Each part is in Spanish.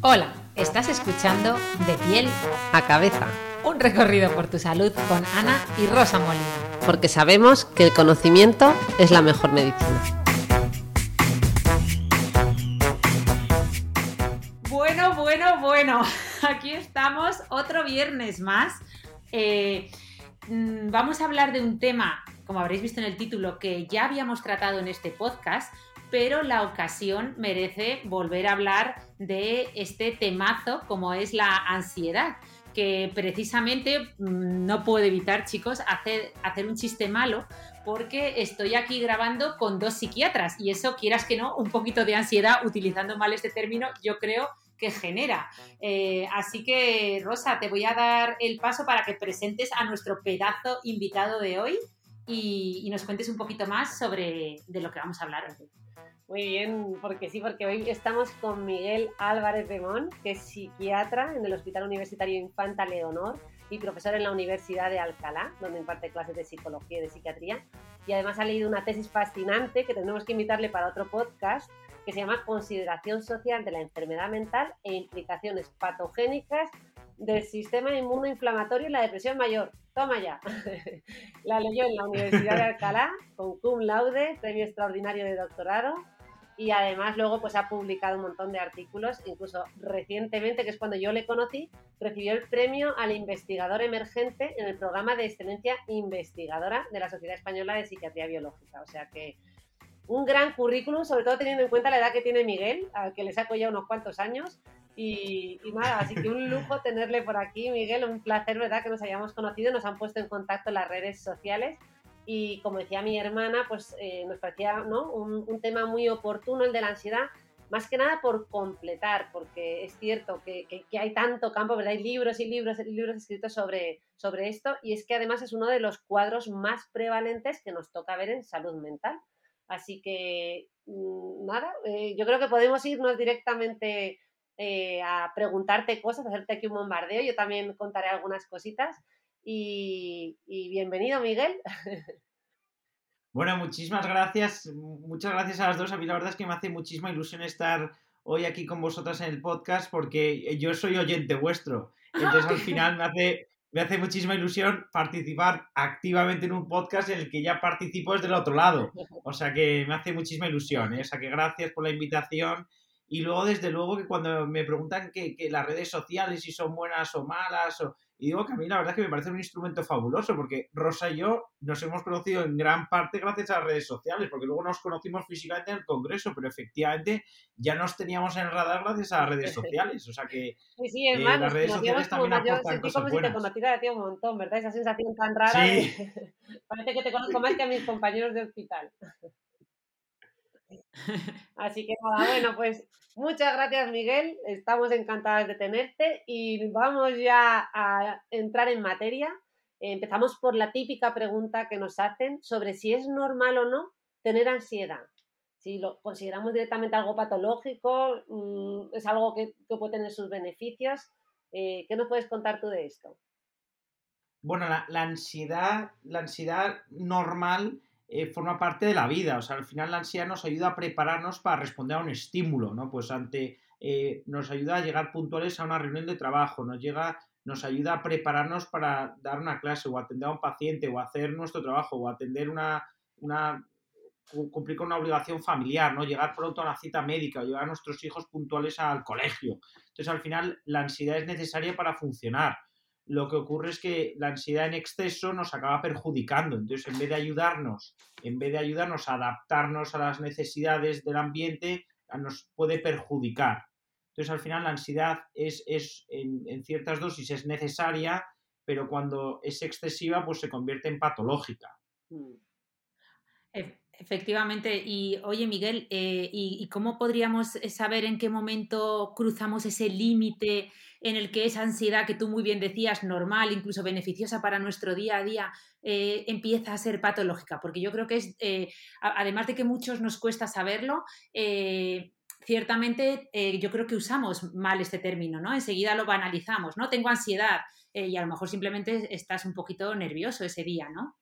Hola, estás escuchando De piel a cabeza. un recorrido por tu salud con Ana y Rosa Molina. Porque sabemos que el conocimiento es la mejor medicina. Bueno, bueno, bueno, aquí estamos otro viernes más. Eh, vamos a hablar de un tema, como habréis visto en el título, que ya habíamos tratado en este podcast, pero la ocasión merece volver a hablar de este temazo como es la ansiedad que precisamente mm, no puedo evitar, chicos, hacer, hacer un chiste malo porque estoy aquí grabando con dos psiquiatras y eso, quieras que no, un poquito de ansiedad, utilizando mal este término, yo creo que genera. Eh, así que, Rosa, te voy a dar el paso para que presentes a nuestro pedazo invitado de hoy y, nos cuentes un poquito más sobre de lo que vamos a hablar hoy. Muy bien, porque sí, porque hoy estamos con Miguel Álvarez de Mon, que es psiquiatra en el Hospital Universitario Infanta Leonor y profesor en la Universidad de Alcalá, donde imparte clases de psicología y de psiquiatría. Y además ha leído una tesis fascinante que tendremos que invitarle para otro podcast, que se llama Consideración social de la enfermedad mental e implicaciones patogénicas del sistema inmunoinflamatorio y la depresión mayor. Toma ya. la leyó en la Universidad de Alcalá con cum laude, premio extraordinario de doctorado y además luego pues ha publicado un montón de artículos, incluso recientemente, que es cuando yo le conocí, recibió el premio al investigador emergente en el programa de excelencia investigadora de la Sociedad Española de Psiquiatría Biológica. O sea que un gran currículum, sobre todo teniendo en cuenta la edad que tiene Miguel, al que le saco ya unos cuantos años. Y, y nada, así que un lujo tenerle por aquí, Miguel, un placer, ¿verdad? Que nos hayamos conocido, nos han puesto en contacto en las redes sociales y como decía mi hermana, pues eh, nos parecía ¿no? un, un, tema muy oportuno el de la ansiedad, más que nada por completar, porque es cierto que, que, que, hay tanto campo, ¿verdad? Hay libros y libros y libros escritos sobre, sobre esto y es que además es uno de los cuadros más prevalentes que nos toca ver en salud mental. Así que, mmm, nada, eh, yo creo que podemos irnos directamente eh, a preguntarte cosas, hacerte aquí un bombardeo, yo también contaré algunas cositas. Y, y, bienvenido, Miguel. Bueno, muchísimas gracias. Muchas gracias a las dos. A mí la verdad es que me hace muchísima ilusión estar hoy aquí con vosotras en el podcast porque yo soy oyente vuestro. Entonces al final me hace, me hace muchísima ilusión participar activamente en un podcast en el que ya participo desde el otro lado. O sea que me hace muchísima ilusión. ¿eh? O sea que gracias por la invitación. Y luego, desde luego, que cuando me preguntan que, que las redes sociales si son buenas o malas o y digo que a mí la verdad es que me parece un instrumento fabuloso, porque Rosa y yo nos hemos conocido en gran parte gracias a las redes sociales, porque luego nos conocimos físicamente en el Congreso, pero efectivamente ya nos teníamos en el radar gracias a las redes sociales. O sea que sí, sí, eh, las redes sociales también aportan cosas como buenas. Si te conociera de un montón, ¿verdad? Esa sensación tan rara. Sí. De... Parece que te conozco más que a mis compañeros de hospital. Así que nada, bueno, pues muchas gracias Miguel, estamos encantadas de tenerte y vamos ya a entrar en materia. Empezamos por la típica pregunta que nos hacen sobre si es normal o no tener ansiedad. Si lo consideramos directamente algo patológico, mmm, es algo que, que, puede tener sus beneficios. Eh, ¿Qué nos puedes contar tú de esto? Bueno, la, la ansiedad, la ansiedad normal eh, forma parte de la vida. O sea, al final la ansiedad nos ayuda a prepararnos para responder a un estímulo, ¿no? Pues ante, eh, nos ayuda a llegar puntuales a una reunión de trabajo, nos llega, nos ayuda a prepararnos para dar una clase o atender a un paciente o hacer nuestro trabajo o atender una, una cumplir con una obligación familiar, ¿no? Llegar pronto a una cita médica o llevar a nuestros hijos puntuales al colegio. Entonces, al final, la ansiedad es necesaria para funcionar lo que ocurre es que la ansiedad en exceso nos acaba perjudicando. Entonces, en vez de ayudarnos, en vez de ayudarnos a adaptarnos a las necesidades del ambiente, nos puede perjudicar. Entonces, al final, la ansiedad es, es en, ciertas dosis es necesaria, pero cuando es excesiva, pues se convierte en patológica. Efectivamente. Y oye, Miguel, eh, ¿y, cómo podríamos saber en qué momento cruzamos ese límite en el que esa ansiedad que tú muy bien decías, normal, incluso beneficiosa para nuestro día a día, eh, empieza a ser patológica? Porque yo creo que es, eh, además de que muchos nos cuesta saberlo, ciertamente yo creo que usamos mal este término, ¿no? Enseguida lo banalizamos, ¿no? Tengo ansiedad y a lo mejor simplemente estás un poquito nervioso ese día, ¿no?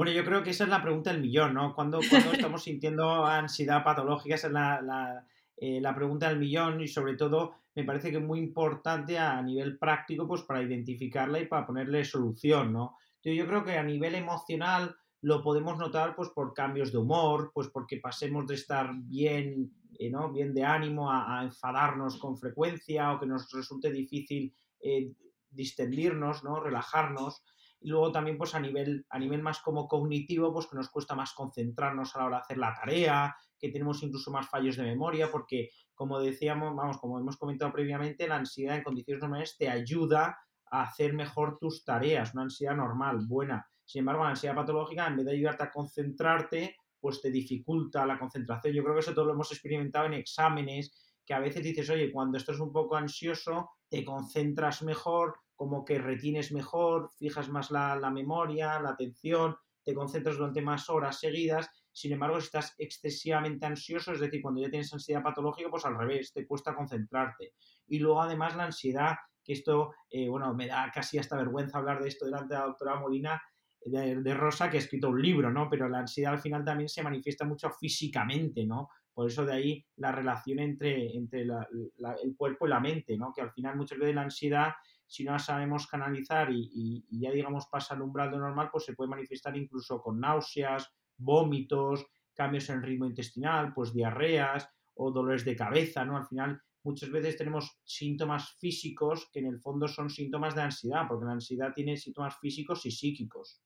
Bueno, yo creo que esa es la pregunta del millón, ¿no? Cuando, cuando estamos sintiendo ansiedad patológica, esa es la, eh, la, pregunta del millón y sobre todo me parece que es muy importante a nivel práctico pues para identificarla y para ponerle solución, ¿no? Yo creo que a nivel emocional lo podemos notar pues por cambios de humor, pues porque pasemos de estar bien, eh, ¿no? bien de ánimo a, enfadarnos con frecuencia o que nos resulte difícil eh, distendirnos, ¿no? relajarnos y luego también pues a nivel, a nivel más como cognitivo, pues que nos cuesta más concentrarnos a la hora de hacer la tarea, que tenemos incluso más fallos de memoria, porque como decíamos, vamos, como hemos comentado previamente, la ansiedad en condiciones normales te ayuda a hacer mejor tus tareas, una ansiedad normal, buena. Sin embargo, la ansiedad patológica, en vez de ayudarte a concentrarte, pues te dificulta la concentración. Yo creo que eso todo lo hemos experimentado en exámenes, que a veces dices, oye, cuando estás un poco ansioso, te concentras mejor, como que retienes mejor, fijas más la, memoria, la atención, te concentras durante más horas seguidas. Sin embargo, si estás excesivamente ansioso, es decir, cuando ya tienes ansiedad patológica, pues al revés, te cuesta concentrarte. Y luego, además, la ansiedad, que esto, eh, bueno, me da casi hasta vergüenza hablar de esto delante de la doctora Molina, de, Rosa, que ha escrito un libro, ¿no? Pero la ansiedad al final también se manifiesta mucho físicamente, ¿no? Por eso de ahí la relación entre, entre el cuerpo y la mente, ¿no? Que al final muchas veces la ansiedad si no la sabemos canalizar y, ya digamos pasa el umbral de normal, pues se puede manifestar incluso con náuseas, vómitos, cambios en el ritmo intestinal, pues diarreas o dolores de cabeza, ¿no? Al final muchas veces tenemos síntomas físicos que en el fondo son síntomas de ansiedad, porque la ansiedad tiene síntomas físicos y psíquicos.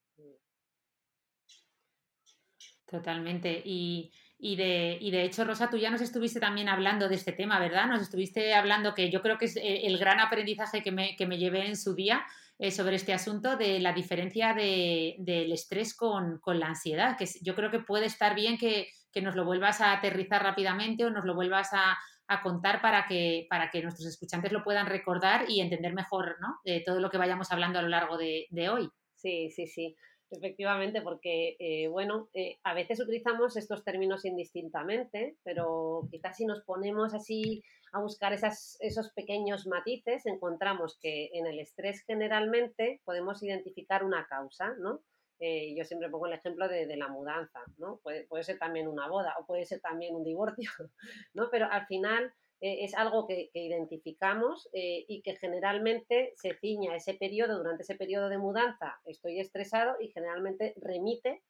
Totalmente. Y, y de, y de hecho, Rosa, tú ya nos estuviste también hablando de este tema, ¿verdad? Nos estuviste hablando que yo creo que es eh, el gran aprendizaje que me, que me llevé en su día eh, sobre este asunto de la diferencia de, del estrés con, con, la ansiedad, que yo creo que puede estar bien que, que, nos lo vuelvas a aterrizar rápidamente o nos lo vuelvas a, a contar para que, para que nuestros escuchantes lo puedan recordar y entender mejor ¿no? de todo lo que vayamos hablando a lo largo de, de hoy. Sí, sí, sí. Efectivamente, porque, eh, bueno, eh, a veces utilizamos estos términos indistintamente, pero quizás si nos ponemos así a buscar esas, esos pequeños matices, encontramos que en el estrés generalmente podemos identificar una causa, ¿no? Eh, yo siempre pongo el ejemplo de, de la mudanza, ¿no? Puede, puede, ser también una boda o puede ser también un divorcio, ¿no? Pero al final eh, es algo que, identificamos eh, y que generalmente se ciña ese periodo, durante ese periodo de mudanza estoy estresado y generalmente remite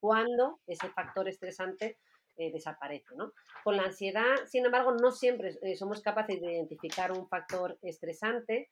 cuando ese factor estresante eh, desaparece. ¿no? Con la ansiedad, sin embargo, no siempre somos capaces de identificar un factor estresante,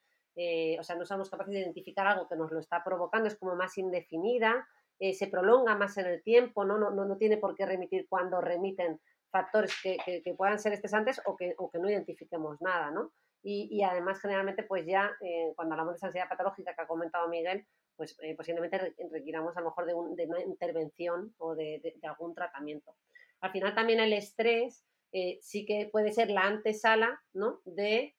o sea, no somos capaces de identificar algo que nos lo está provocando, es como más indefinida, se prolonga más en el tiempo, ¿no? No, no, no tiene por qué remitir cuando remiten factores que, que, puedan ser estresantes o que, o que no identifiquemos nada, ¿no? Y, y además, generalmente, pues ya eh, cuando hablamos de ansiedad patológica que ha comentado Miguel, pues eh, posiblemente requiramos a lo mejor de, de una intervención o de, de, algún tratamiento. Al final también el estrés eh, sí que puede ser la antesala ¿no? de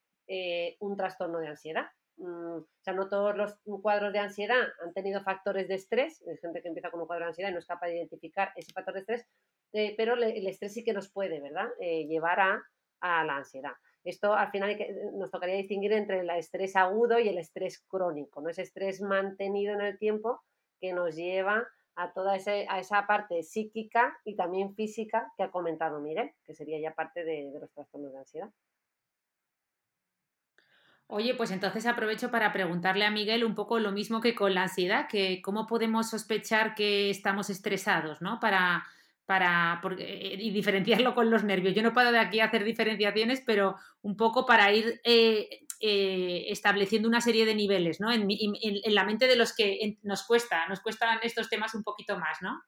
un trastorno de ansiedad. Mm, o sea, no todos los cuadros de ansiedad han tenido factores de estrés. Hay gente que empieza con un cuadro de ansiedad y no es capaz de identificar ese factor de estrés, eh, pero el estrés sí que nos puede, ¿verdad?, eh, llevar a, la ansiedad. Esto al final nos tocaría distinguir entre el estrés agudo y el estrés crónico, ¿no? Ese estrés mantenido en el tiempo que nos lleva a toda a esa parte psíquica y también física que ha comentado Miguel, que sería ya parte de, de los trastornos de ansiedad. Oye, pues entonces aprovecho para preguntarle a Miguel un poco lo mismo que con la ansiedad, que cómo podemos sospechar que estamos estresados, ¿no? Para, para porque, y diferenciarlo con los nervios. Yo no puedo de aquí hacer diferenciaciones, pero un poco para ir eh, eh, estableciendo una serie de niveles, ¿no? En, la mente de los que nos cuesta, nos cuestan estos temas un poquito más, ¿no?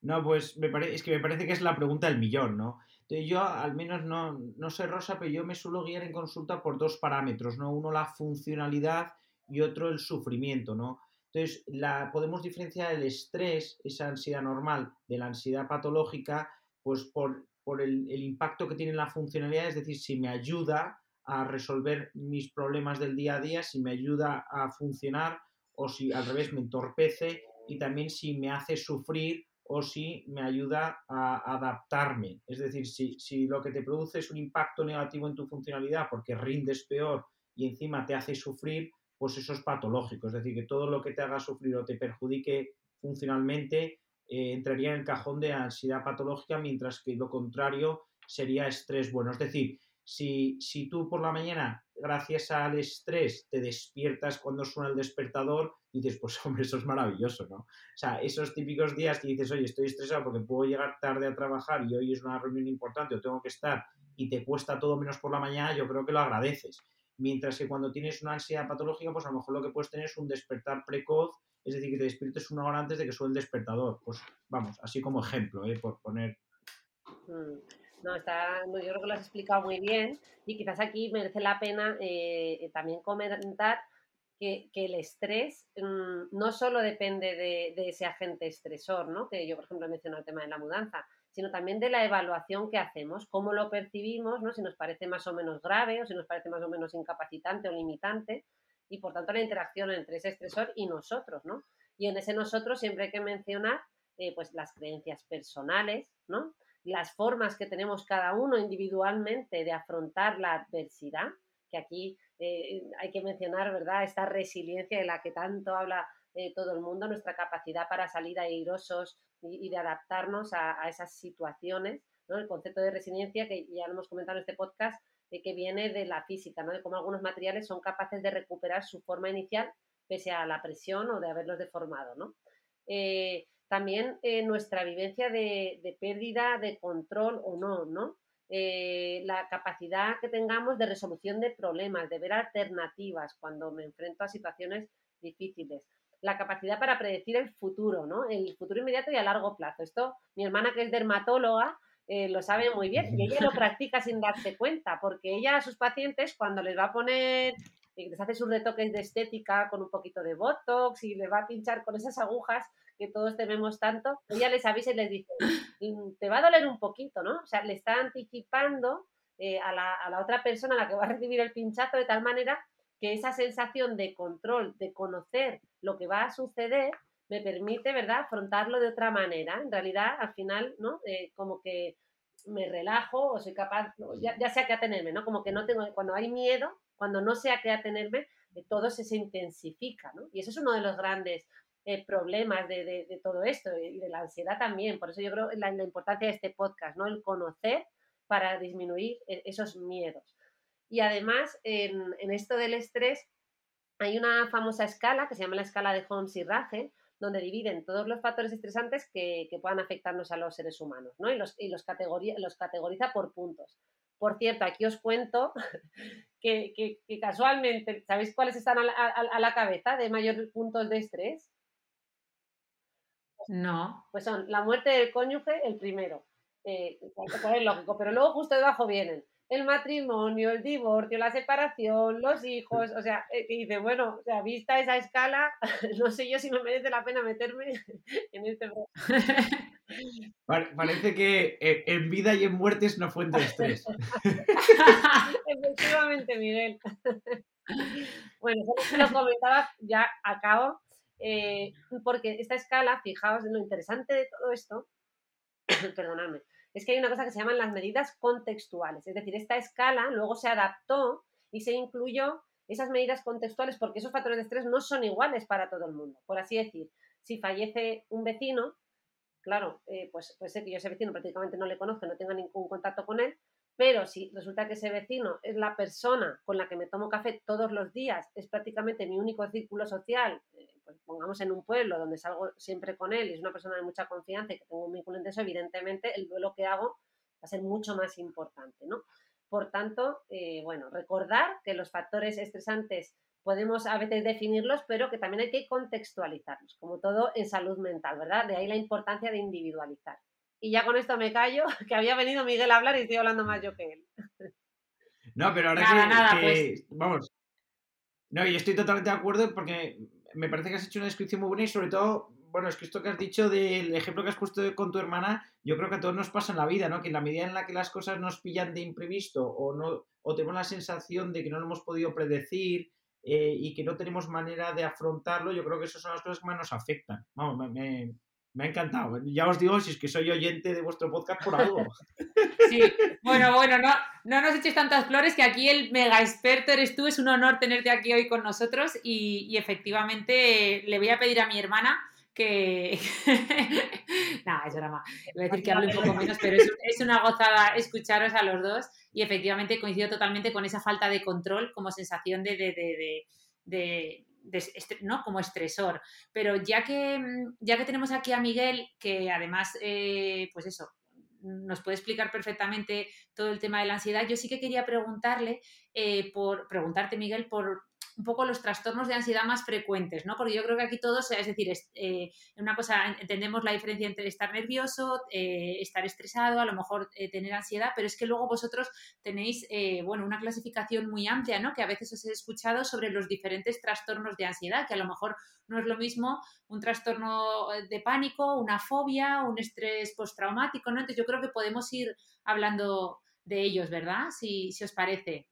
No, pues me es que me parece que es la pregunta del millón, ¿no? yo al menos no, no sé, Rosa, pero yo me suelo guiar en consulta por dos parámetros, ¿no? Uno la funcionalidad y otro el sufrimiento, ¿no? Entonces, la, podemos diferenciar el estrés, esa ansiedad normal, de la ansiedad patológica, pues por, el, el, impacto que tiene en la funcionalidad, es decir, si me ayuda a resolver mis problemas del día a día, si me ayuda a funcionar o si al revés me entorpece y también si me hace sufrir o si me ayuda a adaptarme. Es decir, si, si lo que te produce es un impacto negativo en tu funcionalidad porque rindes peor y encima te hace sufrir, pues eso es patológico. Es decir, que todo lo que te haga sufrir o te perjudique funcionalmente eh, entraría en el cajón de ansiedad patológica, mientras que lo contrario sería estrés bueno. Es decir, si, si tú por la mañana, gracias al estrés, te despiertas cuando suena el despertador, dices, pues hombre, eso es maravilloso, ¿no? O sea, esos típicos días que dices, oye, estoy estresado porque puedo llegar tarde a trabajar y hoy es una reunión importante o tengo que estar y te cuesta todo menos por la mañana, yo creo que lo agradeces. Mientras que cuando tienes una ansiedad patológica, pues a lo mejor lo que puedes tener es un despertar precoz, es decir, que te despiertes una hora antes de que suene el despertador. Pues vamos, así como ejemplo, ¿eh? por poner. Mm. No, está, yo creo que lo has explicado muy bien y quizás aquí merece la pena eh, también comentar que, el estrés mm, no solo depende de, de, ese agente estresor, ¿no? que yo por ejemplo he mencionado el tema de la mudanza, sino también de la evaluación que hacemos, cómo lo percibimos, ¿no? si nos parece más o menos grave o si nos parece más o menos incapacitante o limitante, y por tanto la interacción entre ese estresor y nosotros, ¿no? Y en ese nosotros siempre hay que mencionar eh, pues las creencias personales, ¿no? Las formas que tenemos cada uno individualmente de afrontar la adversidad, que aquí eh, hay que mencionar, ¿verdad? Esta resiliencia de la que tanto habla eh, todo el mundo, nuestra capacidad para salir airosos y, de adaptarnos a, esas situaciones. El concepto de resiliencia, que ya lo hemos comentado en este podcast, eh, que viene de la física, ¿no? De cómo algunos materiales son capaces de recuperar su forma inicial pese a la presión o de haberlos deformado, ¿no? Eh, también nuestra vivencia de, de, pérdida de control o no, ¿no? la capacidad que tengamos de resolución de problemas, de ver alternativas cuando me enfrento a situaciones difíciles la capacidad para predecir el futuro, ¿no? El futuro inmediato y a largo plazo. Esto, mi hermana que es dermatóloga, eh, lo sabe muy bien y ella lo practica sin darse cuenta, porque ella a sus pacientes cuando les va a poner, eh, les hace sus retoques de estética con un poquito de botox y les va a pinchar con esas agujas que todos tememos tanto, ella les avisa y les dice, te va a doler un poquito, ¿no? O sea, le está anticipando eh, a, la, a la otra persona a la que va a recibir el pinchazo de tal manera que esa sensación de control, de conocer lo que va a suceder, me permite, ¿verdad?, afrontarlo de otra manera. En realidad, al final, ¿no? Eh, como que me relajo o soy capaz, ya, ya, sé a qué atenerme, ¿no? Como que no tengo, cuando hay miedo, cuando no sé a qué atenerme, de todo se, intensifica, ¿no? Y eso es uno de los grandes eh, problemas de, todo esto y de la ansiedad también. Por eso yo creo la, la importancia de este podcast, ¿no? El conocer para disminuir eh, esos miedos. Y además, en, esto del estrés, hay una famosa escala que se llama la escala de Holmes y Raje, donde dividen todos los factores estresantes que, puedan afectarnos a los seres humanos, ¿no? Y los, y los, los categoriza por puntos. Por cierto, aquí os cuento que, casualmente, ¿sabéis cuáles están a la, cabeza de mayor puntos de estrés? No. Pues son la muerte del cónyuge, el primero. Eh, es lógico, pero luego justo debajo vienen el matrimonio, el divorcio, la separación, los hijos, o sea, eh, que dice, bueno, o sea, vista esa escala, no sé yo si me merece la pena meterme en este Parece que eh, en vida y en muerte es una fuente de estrés. Efectivamente, Miguel. Bueno, lo comentaba, ya acabo, eh, porque esta escala, fijaos, lo interesante de todo esto, perdonadme, es que hay una cosa que se llaman las medidas contextuales. Es decir, esta escala luego se adaptó y se incluyó esas medidas contextuales porque esos factores de estrés no son iguales para todo el mundo. Por así decir, si fallece un vecino, claro, eh, pues puede ser que yo ese vecino prácticamente no le conozco, no tenga ningún contacto con él, pero si resulta que ese vecino es la persona con la que me tomo café todos los días, es prácticamente mi único círculo social, pues pongamos en un pueblo donde salgo siempre con él y es una persona de mucha confianza y que tengo un vínculo intenso, evidentemente el duelo que hago va a ser mucho más importante, ¿no? Por tanto, eh, bueno, recordar que los factores estresantes podemos a veces definirlos, pero que también hay que contextualizarlos, como todo en salud mental, ¿verdad? De ahí la importancia de individualizar. Y ya con esto me callo, que había venido Miguel a hablar y estoy hablando más yo que él. No, pero ahora nada, que, nada, pues... vamos. No, y estoy totalmente de acuerdo porque me parece que has hecho una descripción muy buena y sobre todo, bueno, es que esto que has dicho del ejemplo que has puesto con tu hermana, yo creo que a todos nos pasa en la vida, ¿no? Que en la medida en la que las cosas nos pillan de imprevisto o, no, o tenemos la sensación de que no lo hemos podido predecir eh, y que no tenemos manera de afrontarlo, yo creo que esas son las cosas que más nos afectan. Vamos, me, me ha encantado. Ya os digo, si es que soy oyente de vuestro podcast por algo. Sí, bueno, bueno, no, no nos eches tantas flores, que aquí el mega experto eres tú. Es un honor tenerte aquí hoy con nosotros y, efectivamente le voy a pedir a mi hermana que... Nada, es drama. Voy a decir que hable un poco menos, pero es, una gozada escucharos a los dos y efectivamente coincido totalmente con esa falta de control como sensación de, de ¿no? como estresor. Pero ya que, mm, ya que tenemos aquí a Miguel, que además, eh, pues eso, nos puede explicar perfectamente todo el tema de la ansiedad, yo sí que quería preguntarle, eh, por preguntarte, Miguel, por un poco los trastornos de ansiedad más frecuentes, ¿no? Porque yo creo que aquí todos, es decir, es, eh, una cosa, entendemos la diferencia entre estar nervioso, eh, estar estresado, a lo mejor eh, tener ansiedad, pero es que luego vosotros tenéis, bueno, una clasificación muy amplia, ¿no? Que a veces os he escuchado sobre los diferentes trastornos de ansiedad, que a lo mejor no es lo mismo un trastorno de pánico, una fobia, un estrés postraumático, ¿no? Entonces yo creo que podemos ir hablando de ellos, ¿verdad? Si, si os parece.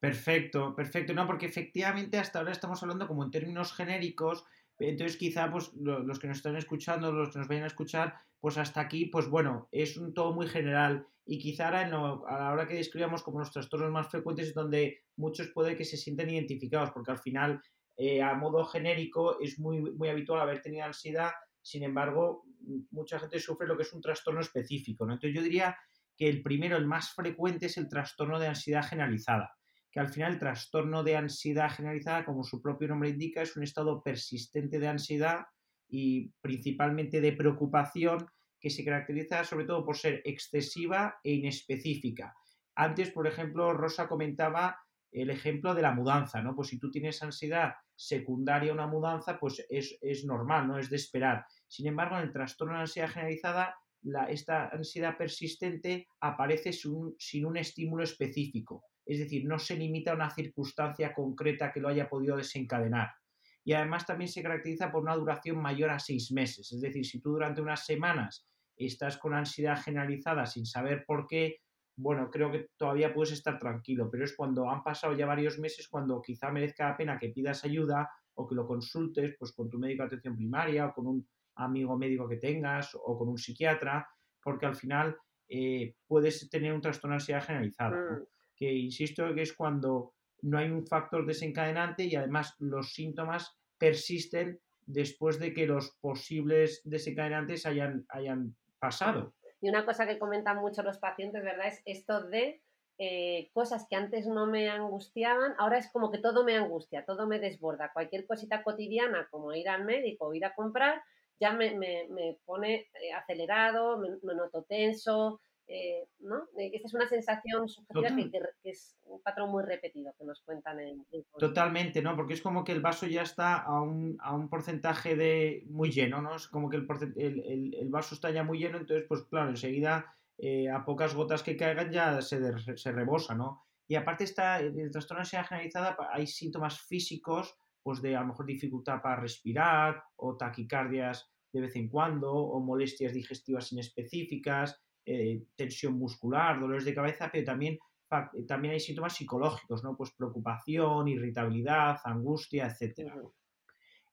Perfecto, perfecto. No, porque efectivamente hasta ahora estamos hablando como en términos genéricos, entonces quizá pues los que nos están escuchando, los que nos vayan a escuchar, pues hasta aquí, pues bueno, es un todo muy general y quizá ahora a la hora que describamos como los trastornos más frecuentes es donde muchos puede que se sienten identificados, porque al final eh, a modo genérico es muy, muy habitual haber tenido ansiedad, sin embargo, mucha gente sufre lo que es un trastorno específico. Entonces yo diría que el primero, el más frecuente es el trastorno de ansiedad generalizada que al final el trastorno de ansiedad generalizada, como su propio nombre indica, es un estado persistente de ansiedad y principalmente de preocupación que se caracteriza sobre todo por ser excesiva e inespecífica. Antes, por ejemplo, Rosa comentaba el ejemplo de la mudanza, ¿no? Pues si tú tienes ansiedad secundaria a una mudanza, pues es, normal, no es de esperar. Sin embargo, en el trastorno de ansiedad generalizada, esta ansiedad persistente aparece sin un estímulo específico es decir, no se limita a una circunstancia concreta que lo haya podido desencadenar. Y además también se caracteriza por una duración mayor a seis meses, es decir, si tú durante unas semanas estás con ansiedad generalizada sin saber por qué, bueno, creo que todavía puedes estar tranquilo, pero es cuando han pasado ya varios meses cuando quizá merezca la pena que pidas ayuda o que lo consultes pues con tu médico de atención primaria o con un amigo médico que tengas o con un psiquiatra, porque al final eh, puedes tener un trastorno de ansiedad generalizada. Mm que insisto que es cuando no hay un factor desencadenante y además los síntomas persisten después de que los posibles desencadenantes hayan, hayan pasado. Y una cosa que comentan mucho los pacientes, ¿verdad? Es esto de eh, cosas que antes no me angustiaban, ahora es como que todo me angustia, todo me desborda. Cualquier cosita cotidiana, como ir al médico o ir a comprar, ya me, pone eh, acelerado, me, noto tenso, eh, ¿no? Esta es una sensación subjetiva que, es un patrón muy repetido que nos cuentan en, Totalmente, ¿no? Porque es como que el vaso ya está a un, a un porcentaje de muy lleno, ¿no? Es como que el, el, vaso está ya muy lleno, entonces, pues claro, enseguida eh, a pocas gotas que caigan ya se, se rebosa, ¿no? Y aparte está, el trastorno de ansiedad generalizada, hay síntomas físicos, pues de a lo mejor dificultad para respirar, o taquicardias de vez en cuando, o molestias digestivas inespecíficas, eh, tensión muscular, dolores de cabeza, pero también, también hay síntomas psicológicos, ¿no? Pues preocupación, irritabilidad, angustia, etc.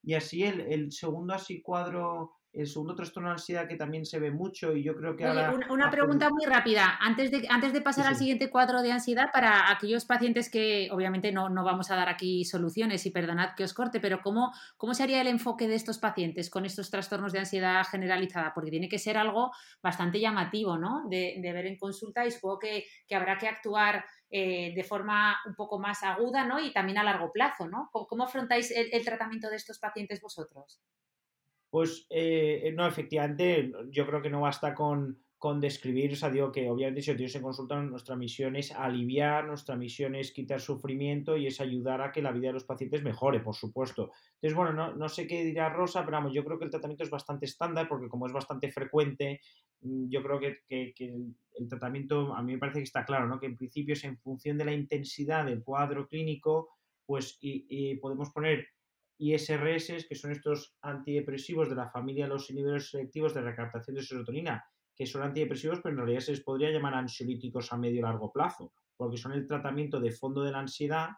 Y así el, el segundo así cuadro el segundo trastorno de ansiedad que también se ve mucho y yo creo que ahora... Una, pregunta muy rápida, antes de, antes de pasar al siguiente cuadro de ansiedad, para aquellos pacientes que obviamente no, no, vamos a dar aquí soluciones y perdonad que os corte, pero ¿cómo, ¿cómo sería el enfoque de estos pacientes con estos trastornos de ansiedad generalizada? Porque tiene que ser algo bastante llamativo, ¿no? De, de ver en consulta y supongo que, que habrá que actuar eh, de forma un poco más aguda, ¿no? Y también a largo plazo, ¿no? ¿Cómo, afrontáis el tratamiento de estos pacientes vosotros? Pues eh, no, efectivamente, yo creo que no basta con, con describir, o sea, digo que obviamente si tienes en consulta, nuestra misión es aliviar, nuestra misión es quitar sufrimiento y es ayudar a que la vida de los pacientes mejore, por supuesto. Entonces, bueno, no, no sé qué dirá Rosa, pero vamos, yo creo que el tratamiento es bastante estándar porque como es bastante frecuente, mm, yo creo que, que, el, tratamiento, a mí me parece que está claro, ¿no? Que en principio es en función de la intensidad del cuadro clínico, pues y, y podemos poner ISRS, que son estos antidepresivos de la familia de los inhibidores selectivos de recaptación de serotonina, que son antidepresivos, pero en realidad se les podría llamar ansiolíticos a medio y largo plazo, porque son el tratamiento de fondo de la ansiedad,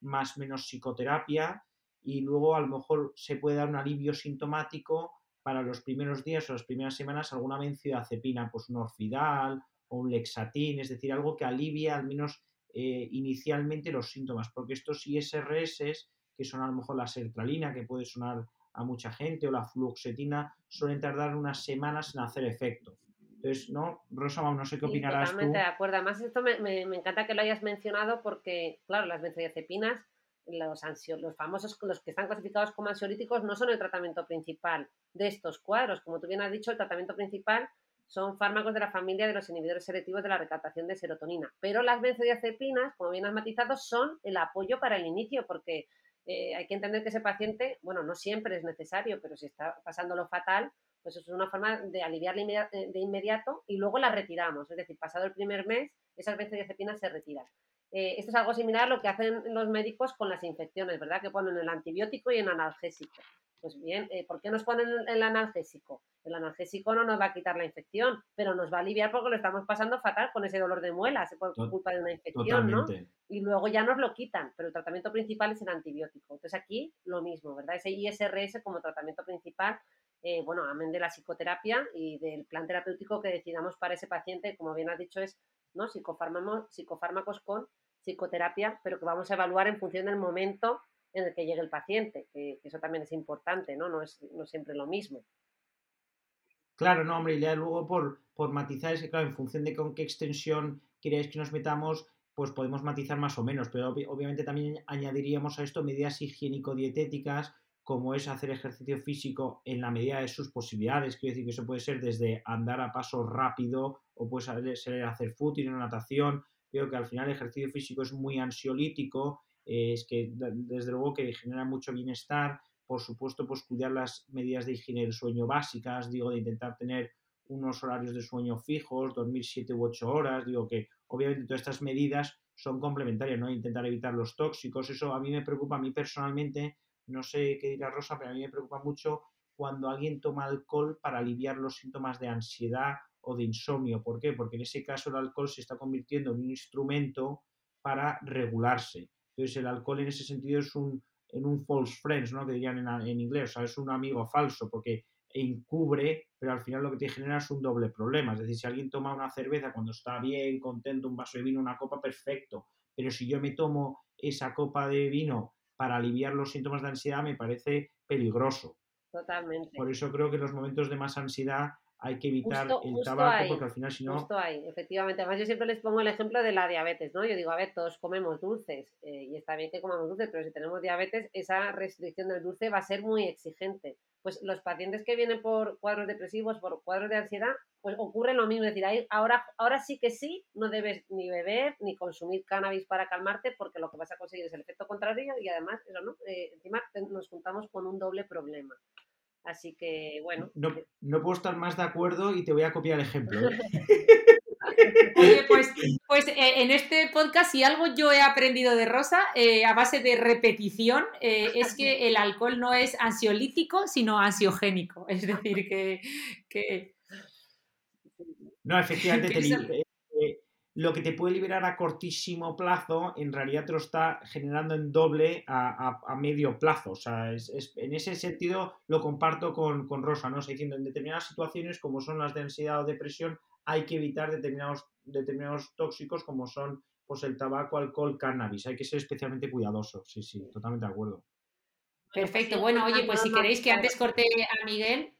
más menos psicoterapia, y luego a lo mejor se puede dar un alivio sintomático para los primeros días o las primeras semanas alguna benzodiazepina, pues un orfidal o un lexatín, es decir, algo que alivie al menos eh, inicialmente los síntomas, porque estos ISRS, que son a lo mejor la sertralina, que puede sonar a mucha gente, o la fluoxetina, suelen tardar unas semanas en hacer efecto. Entonces, ¿no? Rosa, no sé qué opinarás totalmente de acuerdo. Además, esto me, me, encanta que lo hayas mencionado porque, claro, las benzodiazepinas, los, los famosos, los que están clasificados como ansiolíticos, no son el tratamiento principal de estos cuadros. Como tú bien has dicho, el tratamiento principal son fármacos de la familia de los inhibidores selectivos de la recaptación de serotonina. Pero las benzodiazepinas, como bien has matizado, son el apoyo para el inicio, porque eh, hay que entender que ese paciente, bueno, no siempre es necesario, pero si está pasando lo fatal, pues es una forma de aliviarle eh, de inmediato y luego la retiramos. Es decir, pasado el primer mes, esas benzodiazepinas se retiran. Eh, esto es algo similar a lo que hacen los médicos con las infecciones, ¿verdad? Que ponen el antibiótico y el analgésico. Pues bien, eh, ¿por qué nos ponen el analgésico? El analgésico no nos va a quitar la infección, pero nos va a aliviar porque lo estamos pasando fatal con ese dolor de muelas por culpa de una infección, ¿no? Y luego ya nos lo quitan, pero el tratamiento principal es el antibiótico. Entonces aquí lo mismo, ¿verdad? Ese ISRS como tratamiento principal eh, bueno, amén de la psicoterapia y del plan terapéutico que decidamos para ese paciente, como bien has dicho, es ¿no? psicofármacos, psicofármacos con psicoterapia, pero que vamos a evaluar en función del momento en el que llegue el paciente, que, eso también es importante, ¿no? No es, no siempre lo mismo. Claro, no, hombre, y ya luego por, por matizar, es que claro, en función de con qué extensión queréis que nos metamos, pues podemos matizar más o menos, pero obviamente también añadiríamos a esto medidas higiénico-dietéticas como es hacer ejercicio físico en la medida de sus posibilidades. Quiero decir que eso puede ser desde andar a paso rápido o puede ser hacer fútbol o natación. Creo que al final el ejercicio físico es muy ansiolítico, es que desde luego que genera mucho bienestar. Por supuesto, pues cuidar las medidas de higiene del sueño básicas, digo, de intentar tener unos horarios de sueño fijos, dormir 7 u 8 horas, digo que obviamente todas estas medidas son complementarias, ¿no? Intentar evitar los tóxicos, eso a mí me preocupa, a mí personalmente no sé qué dirá Rosa, pero a mí me preocupa mucho cuando alguien toma alcohol para aliviar los síntomas de ansiedad o de insomnio. ¿Por qué? Porque en ese caso el alcohol se está convirtiendo en un instrumento para regularse. Entonces el alcohol en ese sentido es un, en un false friends, ¿no? Que dirían en, inglés, o sea, es un amigo falso, porque encubre, pero al final lo que te genera es un doble problema. Es decir, si alguien toma una cerveza cuando está bien, contento, un vaso de vino, una copa, perfecto. Pero si yo me tomo esa copa de vino para aliviar los síntomas de ansiedad me parece peligroso. Totalmente. Por eso creo que en los momentos de más ansiedad hay que evitar el tabaco porque al final si no... Justo hay, efectivamente. Además yo siempre les pongo el ejemplo de la diabetes, ¿no? Yo digo, a ver, todos comemos dulces eh, y está bien que comamos dulces, pero si tenemos diabetes, esa restricción del dulce va a ser muy exigente pues los pacientes que vienen por cuadros depresivos, por cuadros de ansiedad, pues ocurre lo mismo. Es decir, ahora, ahora sí que sí, no debes ni beber ni consumir cannabis para calmarte porque lo que vas a conseguir es el efecto contrario y además, eso, ¿no? Eh, encima nos juntamos con un doble problema. Así que, bueno. No, no, puedo estar más de acuerdo y te voy a copiar el ejemplo. ¿eh? Oye, pues, pues eh, en este podcast, si algo yo he aprendido de Rosa, eh, a base de repetición, es que el alcohol no es ansiolítico, sino ansiogénico. Es decir, que. No, efectivamente, lo que te puede liberar a cortísimo plazo, en realidad te lo está generando en doble a, medio plazo. O sea, en ese sentido lo comparto con, con Rosa, ¿no? O diciendo, en determinadas situaciones, como son las de ansiedad o depresión, hay que evitar determinados, determinados tóxicos como son pues, el tabaco, alcohol, cannabis. Hay que ser especialmente cuidadosos. Sí, sí, totalmente de acuerdo. Perfecto. Bueno, oye, pues si queréis que antes corte a Miguel,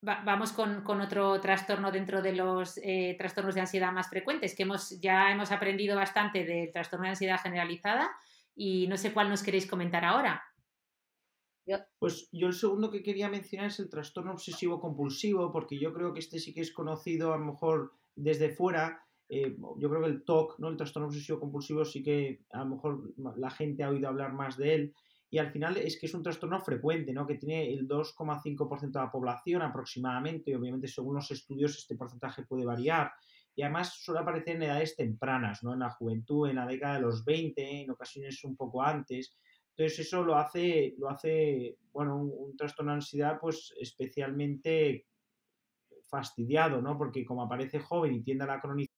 vamos con, otro trastorno dentro de los eh, trastornos de ansiedad más frecuentes, que hemos, ya hemos aprendido bastante del trastorno de ansiedad generalizada y no sé cuál nos queréis comentar ahora. Pues yo el segundo que quería mencionar es el trastorno obsesivo compulsivo, porque yo creo que este sí que es conocido a lo mejor desde fuera. Eh, yo creo que el TOC, ¿no? el trastorno obsesivo compulsivo, sí que a lo mejor la gente ha oído hablar más de él. Y al final es que es un trastorno frecuente, ¿no? que tiene el 2,5% de la población aproximadamente. Obviamente, según los estudios, este porcentaje puede variar. Y además suele aparecer en edades tempranas, ¿no? en la juventud, en la década de los 20, en ocasiones un poco antes Entonces eso lo hace, lo hace bueno, un, trastorno de ansiedad pues especialmente fastidiado, ¿no? Porque como aparece joven y tiende a la cronicidad.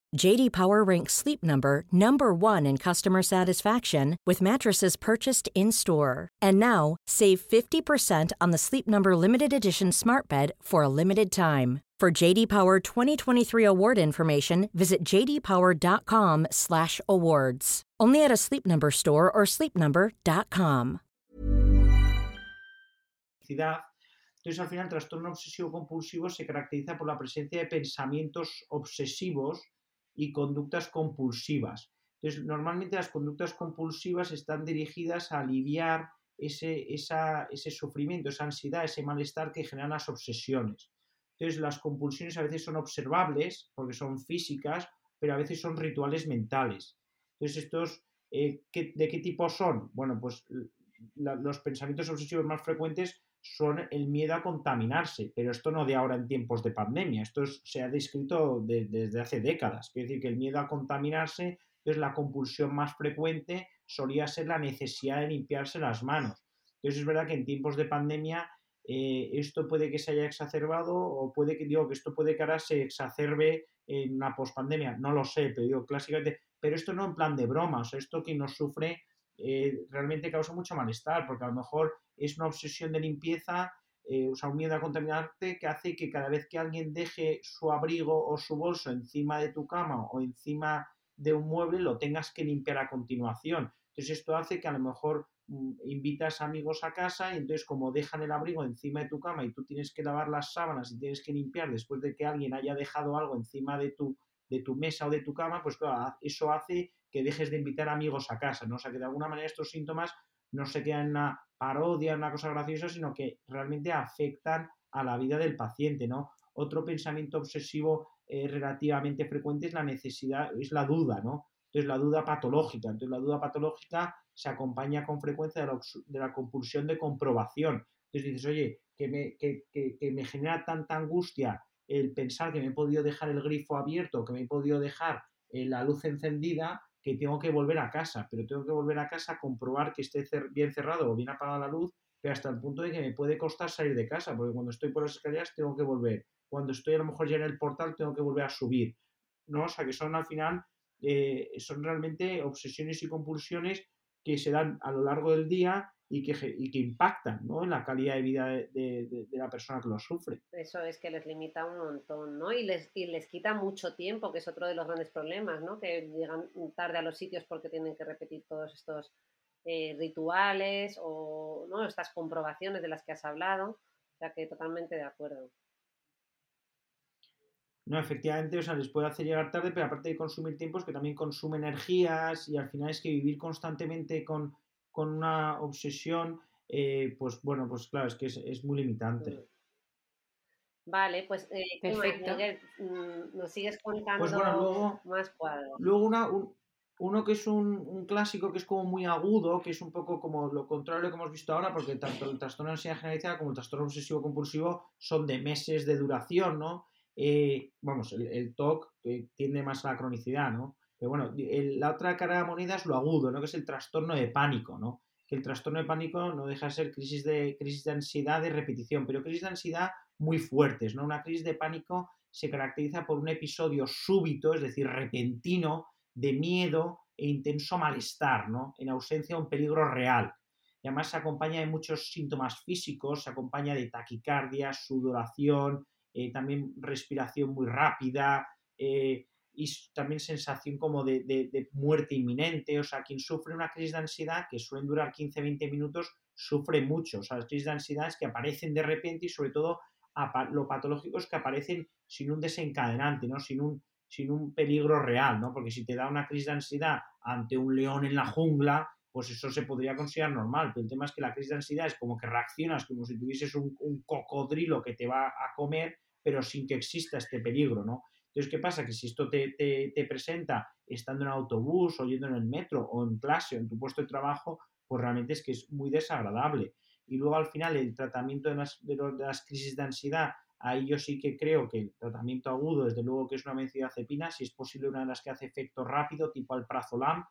JD Power ranks Sleep Number number 1 in customer satisfaction with mattresses purchased in-store. And now, save 50% on the Sleep Number limited edition smart bed for a limited time. For JD Power 2023 award information, visit jdpower.com/awards. Only at a Sleep Number store or sleepnumber.com. Entonces, al final, el trastorno obsesivo compulsivo se caracteriza por la presencia de pensamientos obsesivos y conductas compulsivas. Entonces, normalmente las conductas compulsivas están dirigidas a aliviar ese, ese sufrimiento, esa ansiedad, ese malestar que generan las obsesiones. Entonces, las compulsiones a veces son observables porque son físicas, pero a veces son rituales mentales. Entonces, estos, eh, ¿de qué tipo son? Bueno, pues los pensamientos obsesivos más frecuentes son el miedo a contaminarse, pero esto no de ahora en tiempos de pandemia, esto se ha descrito desde hace décadas, quiere decir que el miedo a contaminarse es la compulsión más frecuente, solía ser la necesidad de limpiarse las manos. Entonces es verdad que en tiempos de pandemia eh, esto puede que se haya exacerbado o puede que digo que esto puede que ahora se exacerbe en una pospandemia, no lo sé, pero digo clásicamente, pero esto no en plan de broma, o sea, esto que nos sufre eh, realmente causa mucho malestar, porque a lo mejor es una obsesión de limpieza, eh, o sea, un miedo a contaminarte que hace que cada vez que alguien deje su abrigo o su bolso encima de tu cama o encima de un mueble, lo tengas que limpiar a continuación. Entonces esto hace que a lo mejor mm, invitas amigos a casa y entonces como dejan el abrigo encima de tu cama y tú tienes que lavar las sábanas y tienes que limpiar después de que alguien haya dejado algo encima de tu, de tu mesa o de tu cama, pues claro, eso hace que dejes de invitar amigos a casa, ¿no? O sea, que de alguna manera estos síntomas no se quedan en una parodia, en una cosa graciosa, sino que realmente afectan a la vida del paciente, ¿no? Otro pensamiento obsesivo eh, relativamente frecuente es la necesidad, es la duda, ¿no? Entonces, la duda patológica. Entonces, la duda patológica se acompaña con frecuencia de la, compulsión de comprobación. Entonces, dices, oye, que me, que, que me genera tanta angustia el pensar que me he podido dejar el grifo abierto, que me he podido dejar eh, la luz encendida, que tengo que volver a casa, pero tengo que volver a casa a comprobar que esté bien cerrado o bien apagada la luz, pero hasta el punto de que me puede costar salir de casa, porque cuando estoy por las escaleras tengo que volver, cuando estoy a lo mejor ya en el portal tengo que volver a subir, ¿no? O sea, que son al final, eh, son realmente obsesiones y compulsiones que se dan a lo largo del día y que, que impactan ¿no? en la calidad de vida de, la persona que lo sufre. Eso es que les limita un montón, ¿no? Y les, y les quita mucho tiempo, que es otro de los grandes problemas, ¿no? Que llegan tarde a los sitios porque tienen que repetir todos estos eh, rituales o ¿no? estas comprobaciones de las que has hablado. O sea que totalmente de acuerdo. No, efectivamente, o sea, les puede hacer llegar tarde, pero aparte de consumir tiempos, que también consume energías y al final es que vivir constantemente con con una obsesión, eh, pues bueno, pues claro, es que es, muy limitante. Mm. Vale, pues eh, mm, nos sigues contando pues luego, más cuadros. Luego una, uno que es un, clásico que es como muy agudo, que es un poco como lo contrario que hemos visto ahora, porque tanto el trastorno de ansiedad generalizada como el trastorno obsesivo compulsivo son de meses de duración, ¿no? Eh, vamos, el, el TOC tiende más a la cronicidad, ¿no? Pero bueno, la otra cara de la moneda es lo agudo, ¿no? Que es el trastorno de pánico, ¿no? El trastorno de pánico no deja de ser crisis de, crisis de ansiedad de repetición, pero crisis de ansiedad muy fuertes, ¿no? Una crisis de pánico se caracteriza por un episodio súbito, es decir, repentino, de miedo e intenso malestar, ¿no? En ausencia de un peligro real. Y además se acompaña de muchos síntomas físicos, se acompaña de taquicardia, sudoración, eh, también respiración muy rápida, eh, y también sensación como de, de, muerte inminente. O sea, quien sufre una crisis de ansiedad, que suelen durar 15-20 minutos, sufre mucho. O sea, crisis de ansiedad es que aparecen de repente y sobre todo lo patológico es que aparecen sin un desencadenante, ¿no? Sin un, sin un peligro real, ¿no? Porque si te da una crisis de ansiedad ante un león en la jungla, pues eso se podría considerar normal. Pero el tema es que la crisis de ansiedad es como que reaccionas como si tuvieses un, un cocodrilo que te va a comer, pero sin que exista este peligro, ¿no? Entonces, ¿qué pasa? Que si esto te, te, presenta estando en autobús o yendo en el metro o en clase o en tu puesto de trabajo, pues realmente es que es muy desagradable. Y luego al final el tratamiento de las, de, las crisis de ansiedad, ahí yo sí que creo que el tratamiento agudo, desde luego que es una benzodiazepina, si es posible una de las que hace efecto rápido, tipo alprazolam,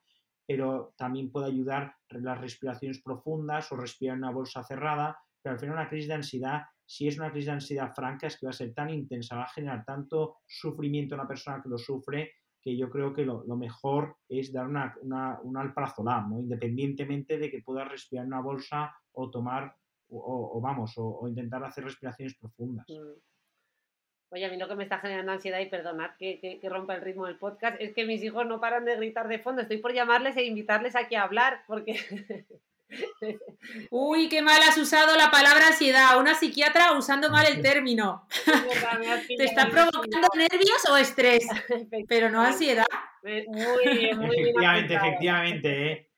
pero también puede ayudar las respiraciones profundas o respirar en una bolsa cerrada, pero al final una crisis de ansiedad si es una crisis de ansiedad franca, es que va a ser tan intensa, va a generar tanto sufrimiento a una persona que lo sufre, que yo creo que lo, mejor es dar una, una, un alprazolam, independientemente de que puedas respirar en una bolsa o tomar, o, vamos, o, intentar hacer respiraciones profundas. Mm. Oye, a mí lo que me está generando ansiedad, y perdonad que, que, rompa el ritmo del podcast, es que mis hijos no paran de gritar de fondo. Estoy por llamarles e invitarles aquí a hablar, porque Uy, qué mal has usado la palabra ansiedad. Una psiquiatra usando mal el término. ¿Te está provocando nervios o estrés? Pero no ansiedad. Muy muy efectivamente, efectivamente. ¿eh?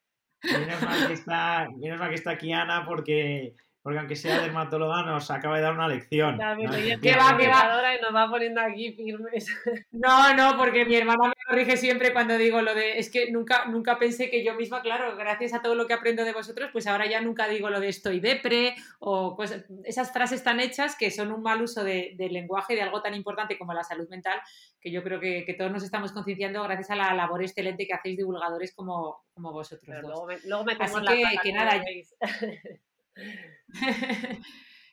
Menos, mal que está, menos mal que está aquí Ana porque porque aunque sea dermatóloga nos acaba de dar una lección. ¿Qué va, qué va? Y nos va poniendo aquí firmes. No, no, porque mi hermana me corrige siempre cuando digo lo de, es que nunca, nunca pensé que yo misma, claro, gracias a todo lo que aprendo de vosotros, pues ahora ya nunca digo lo de estoy depre o pues, esas frases tan hechas que son un mal uso de, del lenguaje de algo tan importante como la salud mental, que yo creo que, que todos nos estamos concienciando gracias a la labor excelente que hacéis divulgadores como, como vosotros. Luego, me, luego Así que, que nada.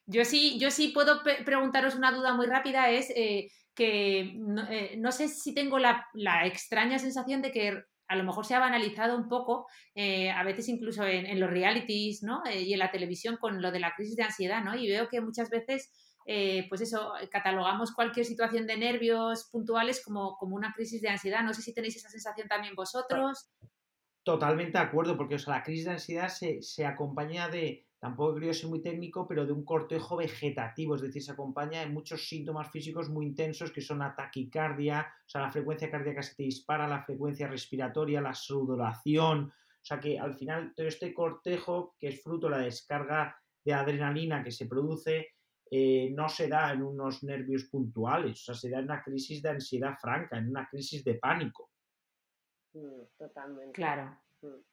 yo sí, yo sí puedo preguntaros una duda muy rápida, es eh, que eh, no, sé si tengo la, extraña sensación de que a lo mejor se ha banalizado un poco, eh, a veces incluso en, los realities ¿no? y en la televisión con lo de la crisis de ansiedad, ¿no? Y veo que muchas veces, pues eso, catalogamos cualquier situación de nervios puntuales como, como una crisis de ansiedad. No sé si tenéis esa sensación también vosotros. Totalmente de acuerdo, porque o sea, la crisis de ansiedad se, se acompaña de, tampoco creo ser muy técnico, pero de un cortejo vegetativo, es decir, se acompaña de muchos síntomas físicos muy intensos que son la taquicardia, o sea, la frecuencia cardíaca se te dispara, la frecuencia respiratoria, la sudoración, o sea que al final todo este cortejo, que es fruto de la descarga de adrenalina que se produce, eh, no se da en unos nervios puntuales, o sea, se da en una crisis de ansiedad franca, en una crisis de pánico. Mm, totalmente. Claro. Mm.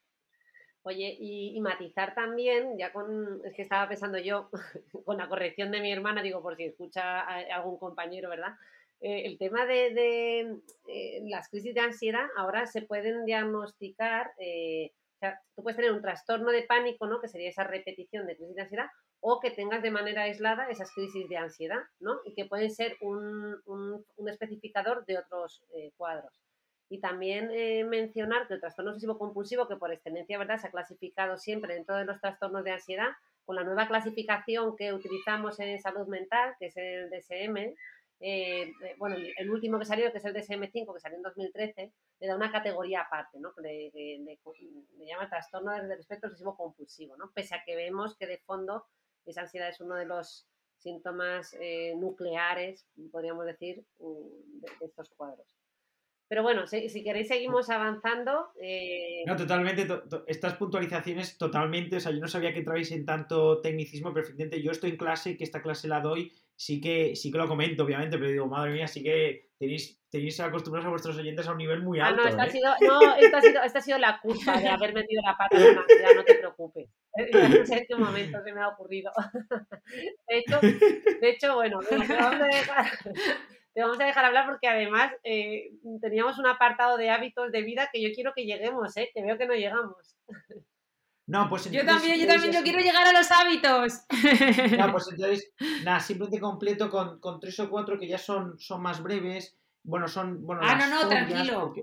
Oye, y, matizar también, ya con, es que estaba pensando yo, con la corrección de mi hermana, digo, por si escucha algún compañero, ¿verdad? Eh, el tema de, eh, las crisis de ansiedad ahora se pueden diagnosticar, eh, o sea, tú puedes tener un trastorno de pánico, ¿no? Que sería esa repetición de crisis de ansiedad, o que tengas de manera aislada esas crisis de ansiedad, ¿no? Y que pueden ser un, un especificador de otros cuadros. Y también eh, mencionar que el trastorno obsesivo compulsivo, que por excelencia ¿verdad? se ha clasificado siempre dentro de los trastornos de ansiedad, con la nueva clasificación que utilizamos en salud mental, que es el DSM, eh, eh, bueno, el último que salió, que es el DSM-5, que salió en 2013, le da una categoría aparte, ¿no? Que le, llama trastorno del espectro obsesivo compulsivo, ¿no? Pese a que vemos que de fondo esa ansiedad es uno de los síntomas nucleares, podríamos decir, mm, de estos cuadros. Pero bueno, si, queréis seguimos avanzando. Eh, no, totalmente, estas puntualizaciones totalmente, o sea, yo no sabía que entrabais en tanto tecnicismo, perfectamente. Yo estoy en clase, que esta clase la doy, sí que, sí que lo comento, obviamente, pero digo, madre mía, sí que tenéis, tenéis acostumbrados a vuestros oyentes a un nivel muy alto. Ah, no, esta, ha, ¿eh? sido, no esta, ha, sido, esta ha sido la culpa de haber metido la pata en la no te preocupes. No sé qué momento se me ha ocurrido. De hecho, de hecho bueno, vamos a dejar te vamos a dejar hablar porque además eh, teníamos un apartado de hábitos de vida que yo quiero que lleguemos, ¿eh? que veo que no llegamos. No, pues yo también, yo también, yo quiero llegar a los hábitos. No, pues entonces, nada, simplemente completo con, tres o cuatro que ya son, son más breves. Bueno, son. Bueno, ah, no, no, tranquilo.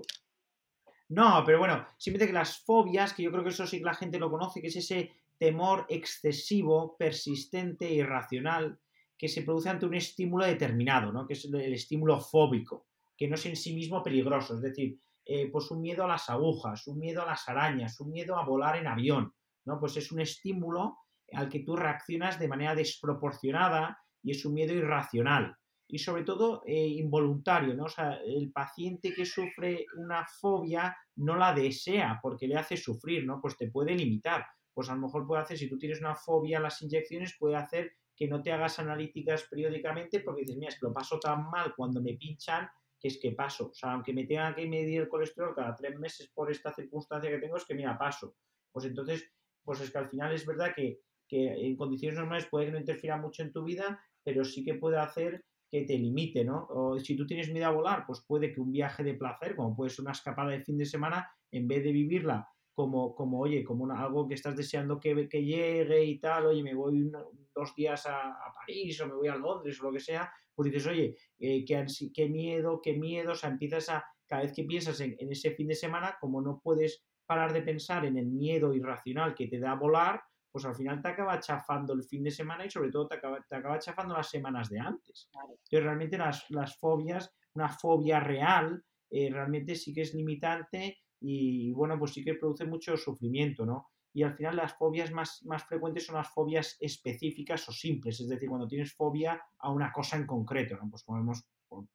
No, pero bueno, simplemente que las fobias, que yo creo que eso sí que la gente lo conoce, que es ese temor excesivo, persistente irracional que se produce ante un estímulo determinado, ¿no? que es el estímulo fóbico. que no es en sí mismo peligroso. Es decir, eh, pues un miedo a las agujas, un miedo a las arañas, un miedo a volar en avión, ¿no? Pues es un estímulo al que tú reaccionas de manera desproporcionada y es un miedo irracional y sobre todo eh, involuntario, ¿no? El paciente que sufre una fobia no la desea porque le hace sufrir, ¿no? Pues te puede limitar. Pues a lo mejor puede hacer, si tú tienes una fobia a las inyecciones, puede hacer que no te hagas analíticas periódicamente porque dices, mira, es que lo paso tan mal cuando me pinchan que es que paso. O sea, aunque me tenga que medir el colesterol cada tres meses por esta circunstancia que tengo, es que mira, paso. Pues entonces, pues es que al final es verdad que, que en condiciones normales puede que no interfiera mucho en tu vida, pero sí que puede hacer que te limite, ¿no? O si tú tienes miedo a volar, pues puede que un viaje de placer, como puede ser una escapada de fin de semana, en vez de vivirla como, como oye, como algo que estás deseando que, que, llegue y tal, oye, me voy dos días a, París o me voy a Londres o lo que sea, pues dices, oye, eh, qué, qué, miedo, qué miedo, o sea, empiezas a, cada vez que piensas en, en, ese fin de semana, como no puedes parar de pensar en el miedo irracional que te da volar, pues al final te acaba chafando el fin de semana y sobre todo te acaba, te acaba chafando las semanas de antes. Entonces realmente las, las fobias, una fobia real, eh, realmente sí que es limitante y bueno, pues sí que produce mucho sufrimiento, ¿no? Y al final las fobias más, más frecuentes son las fobias específicas o simples, es decir, cuando tienes fobia a una cosa en concreto, ¿no? Pues como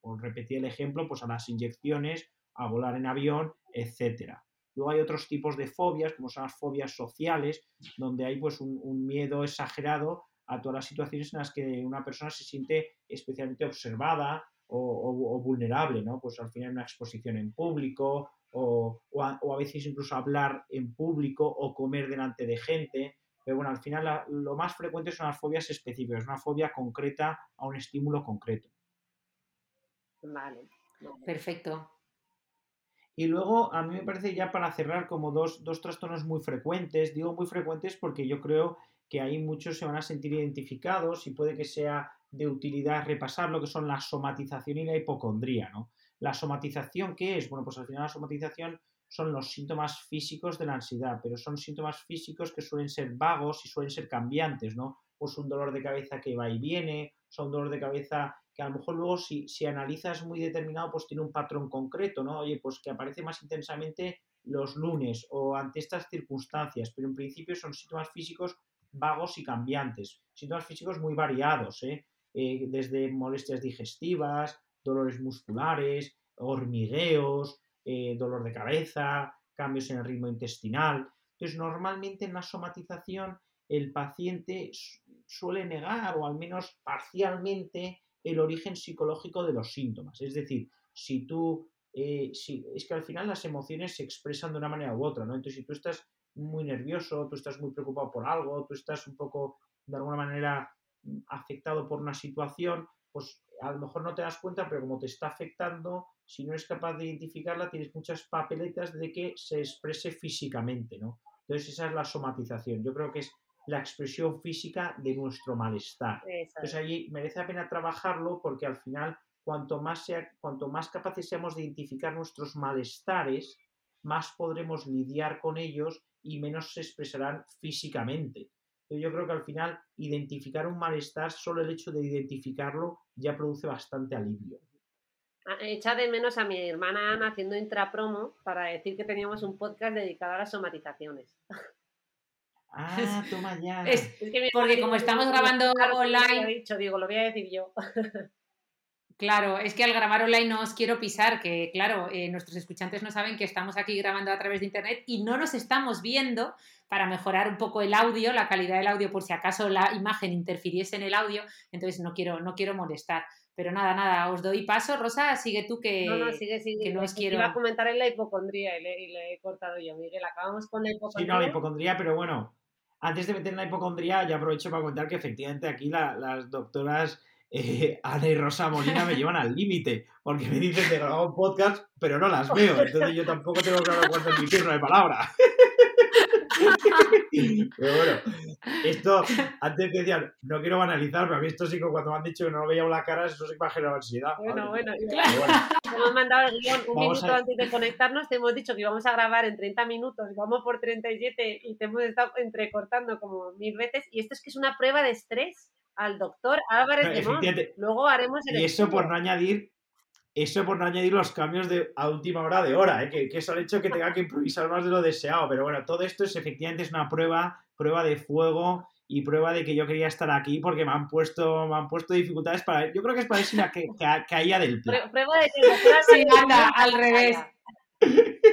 por, repetir el ejemplo, pues a las inyecciones, a volar en avión, etcétera. Luego hay otros tipos de fobias, como son las fobias sociales, donde hay pues un, miedo exagerado a todas las situaciones en las que una persona se siente especialmente observada o, vulnerable, ¿no? Pues al final una exposición en público o, a, veces incluso hablar en público o comer delante de gente. Pero bueno, al final lo más frecuente son las fobias específicas, una fobia concreta a un estímulo concreto. vale. Perfecto. Y luego, a mí me parece ya para cerrar como dos, dos trastornos muy frecuentes. Digo muy frecuentes porque yo creo que ahí muchos se van a sentir identificados y puede que sea de utilidad repasar lo que son la somatización y la hipocondría, ¿no? La somatización, ¿qué es? Bueno, pues al final la somatización son los síntomas físicos de la ansiedad, pero son síntomas físicos que suelen ser vagos y suelen ser cambiantes, ¿no? Pues un dolor de cabeza que va y viene, o un dolor de cabeza que a lo mejor luego si, si analizas muy determinado, pues tiene un patrón concreto, ¿no? Oye, pues que aparece más intensamente los lunes o ante estas circunstancias, pero en principio son síntomas físicos vagos y cambiantes, síntomas físicos muy variados, ¿eh? Eh, desde molestias digestivas, dolores musculares, hormigueos, eh, dolor de cabeza, cambios en el ritmo intestinal. Entonces, normalmente en la somatización el paciente suele negar o al menos parcialmente el origen psicológico de los síntomas. Es decir, si tú, eh, si, es que al final las emociones se expresan de una manera u otra, ¿no? Entonces, si tú estás muy nervioso, tú estás muy preocupado por algo, tú estás un poco, de alguna manera, afectado por una situación, pues a lo mejor no te das cuenta, pero como te está afectando, si no eres capaz de identificarla, tienes muchas papeletas de que se exprese físicamente, ¿no? Entonces esa es la somatización. Yo creo que es la expresión física de nuestro malestar. Entonces allí merece la pena trabajarlo porque al final cuanto más, sea, cuanto más capaces seamos de identificar nuestros malestares, más podremos lidiar con ellos y menos se expresarán físicamente. Yo creo que al final identificar un malestar, solo el hecho de identificarlo ya produce bastante alivio. Ah, echa de menos a mi hermana Ana haciendo intrapromo para decir que teníamos un podcast dedicado a las somatizaciones. Ah, toma ya. Es, porque como estamos grabando online. Lo dicho, digo, lo voy a decir yo. Claro, es que al grabar online no os quiero pisar, que claro, eh, nuestros escuchantes no saben que estamos aquí grabando a través de internet y no nos estamos viendo para mejorar un poco el audio, la calidad del audio, por si acaso la imagen interfiriese en el audio, entonces no quiero, no quiero molestar. Pero nada, nada, os doy paso. Rosa, sigue tú que no, no, sigue, sigue. Que no os quiero... Iba a comentar en la hipocondría y le, he cortado yo. Miguel, acabamos con la hipocondría. Sí, no, la hipocondría, pero bueno, antes de meter en la hipocondría, ya aprovecho para contar que efectivamente aquí las doctoras eh, Ana y Rosa Molina me llevan al límite, porque me dicen de grabar un podcast, pero no las veo. Entonces yo tampoco tengo claro cuánto es mi turno de palabra. Pero bueno, esto, antes que decían, no quiero banalizar, pero a mí esto sí que cuando me han dicho que no lo veía la cara, eso sí que me ha generado ansiedad. Bueno, bueno, claro. hemos mandado el guion un minuto antes de conectarnos, te hemos dicho que íbamos a grabar en 30 minutos, vamos por 37 y te hemos estado entrecortando como mil veces. Y esto es que es una prueba de estrés al doctor Álvarez de Luego haremos el Y eso por no añadir Eso por no añadir los cambios de, a última hora de hora, ¿eh? que, que, eso ha hecho que tenga que improvisar más de lo deseado. Pero bueno, todo esto es efectivamente es una prueba, prueba de fuego y prueba de que yo quería estar aquí porque me han puesto, me han puesto dificultades para. Yo creo que es para decir que, que, caía del plan. Prueba de que sí, anda, al revés.